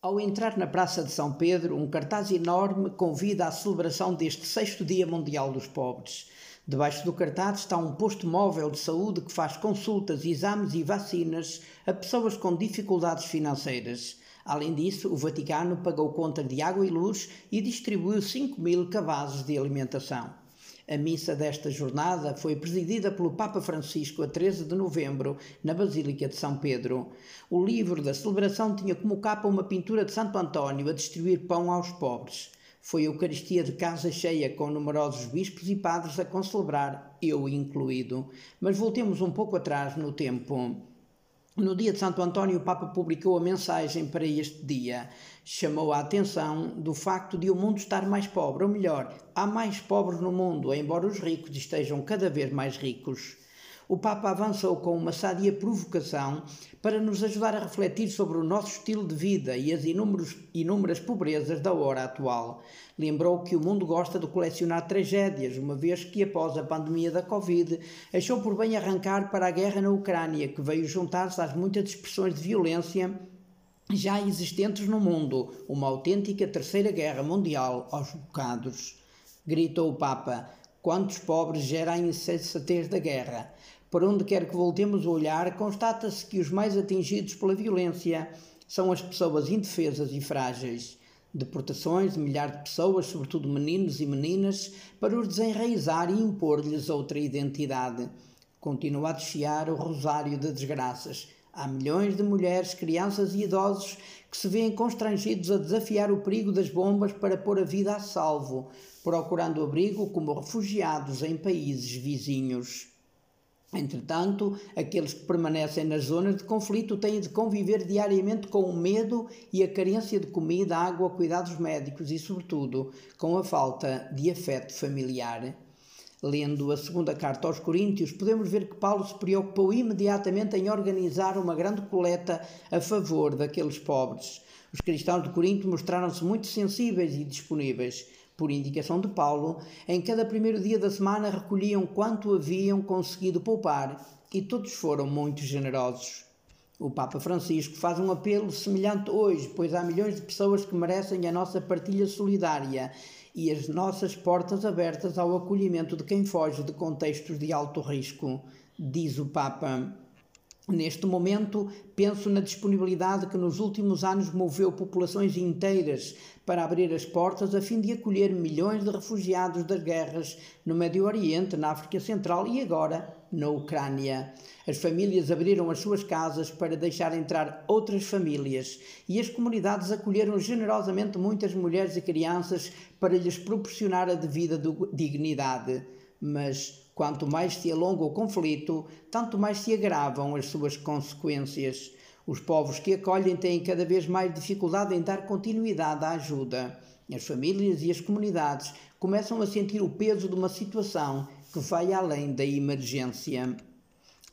Ao entrar na Praça de São Pedro, um cartaz enorme convida à celebração deste sexto Dia Mundial dos Pobres. Debaixo do cartaz está um posto móvel de saúde que faz consultas, exames e vacinas a pessoas com dificuldades financeiras. Além disso, o Vaticano pagou contas de água e luz e distribuiu 5 mil cabazes de alimentação. A missa desta jornada foi presidida pelo Papa Francisco a 13 de novembro, na Basílica de São Pedro. O livro da celebração tinha como capa uma pintura de Santo António a distribuir pão aos pobres. Foi a Eucaristia de casa cheia, com numerosos bispos e padres a concelebrar, eu incluído. Mas voltemos um pouco atrás no tempo. No dia de Santo António, o Papa publicou a mensagem para este dia. Chamou a atenção do facto de o mundo estar mais pobre, ou melhor, há mais pobres no mundo, embora os ricos estejam cada vez mais ricos o Papa avançou com uma sadia provocação para nos ajudar a refletir sobre o nosso estilo de vida e as inúmeras, inúmeras pobrezas da hora atual. Lembrou que o mundo gosta de colecionar tragédias, uma vez que, após a pandemia da Covid, achou por bem arrancar para a guerra na Ucrânia, que veio juntar-se às muitas expressões de violência já existentes no mundo, uma autêntica terceira guerra mundial aos bocados. Gritou o Papa: Quantos pobres gera a insensatez da guerra? Por onde quer que voltemos o olhar, constata-se que os mais atingidos pela violência são as pessoas indefesas e frágeis. Deportações de milhares de pessoas, sobretudo meninos e meninas, para os desenraizar e impor-lhes outra identidade. Continua a desfiar o rosário de desgraças. Há milhões de mulheres, crianças e idosos que se veem constrangidos a desafiar o perigo das bombas para pôr a vida a salvo, procurando abrigo como refugiados em países vizinhos. Entretanto, aqueles que permanecem nas zonas de conflito têm de conviver diariamente com o medo e a carência de comida, água, cuidados médicos e, sobretudo, com a falta de afeto familiar. Lendo a segunda carta aos Coríntios, podemos ver que Paulo se preocupou imediatamente em organizar uma grande coleta a favor daqueles pobres. Os cristãos de Corinto mostraram-se muito sensíveis e disponíveis por indicação de Paulo, em cada primeiro dia da semana recolhiam quanto haviam conseguido poupar e todos foram muito generosos. O Papa Francisco faz um apelo semelhante hoje, pois há milhões de pessoas que merecem a nossa partilha solidária e as nossas portas abertas ao acolhimento de quem foge de contextos de alto risco, diz o Papa. Neste momento, penso na disponibilidade que nos últimos anos moveu populações inteiras para abrir as portas a fim de acolher milhões de refugiados das guerras no Médio Oriente, na África Central e agora na Ucrânia. As famílias abriram as suas casas para deixar entrar outras famílias e as comunidades acolheram generosamente muitas mulheres e crianças para lhes proporcionar a devida dignidade. Mas Quanto mais se alonga o conflito, tanto mais se agravam as suas consequências. Os povos que acolhem têm cada vez mais dificuldade em dar continuidade à ajuda. As famílias e as comunidades começam a sentir o peso de uma situação que vai além da emergência.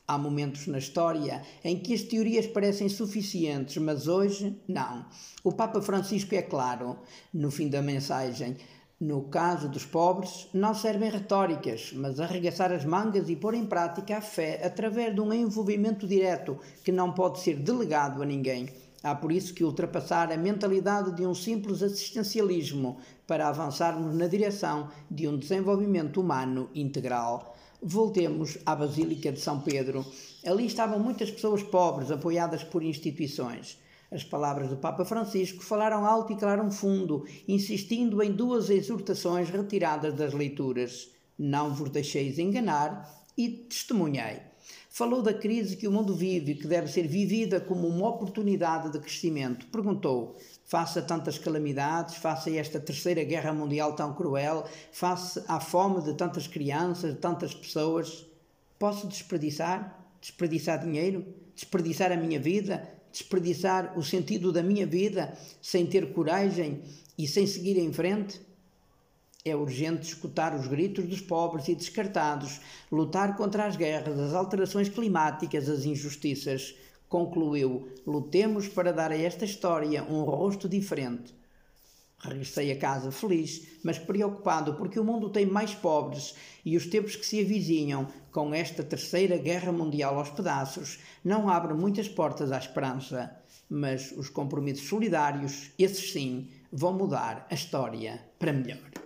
Há momentos na história em que as teorias parecem suficientes, mas hoje não. O Papa Francisco é claro no fim da mensagem. No caso dos pobres, não servem retóricas, mas arregaçar as mangas e pôr em prática a fé através de um envolvimento direto que não pode ser delegado a ninguém. Há por isso que ultrapassar a mentalidade de um simples assistencialismo para avançarmos na direção de um desenvolvimento humano integral. Voltemos à Basílica de São Pedro. Ali estavam muitas pessoas pobres apoiadas por instituições. As palavras do Papa Francisco falaram alto e clararam fundo, insistindo em duas exortações retiradas das leituras: Não vos deixeis enganar e testemunhei. Falou da crise que o mundo vive, que deve ser vivida como uma oportunidade de crescimento. Perguntou: face a tantas calamidades, face a esta terceira guerra mundial tão cruel, face à fome de tantas crianças, de tantas pessoas, posso desperdiçar? Desperdiçar dinheiro? Desperdiçar a minha vida? Desperdiçar o sentido da minha vida sem ter coragem e sem seguir em frente? É urgente escutar os gritos dos pobres e descartados, lutar contra as guerras, as alterações climáticas, as injustiças. Concluiu: lutemos para dar a esta história um rosto diferente. Regressei a casa feliz, mas preocupado porque o mundo tem mais pobres e os tempos que se avizinham com esta terceira guerra mundial aos pedaços não abrem muitas portas à esperança. Mas os compromissos solidários, esses sim, vão mudar a história para melhor.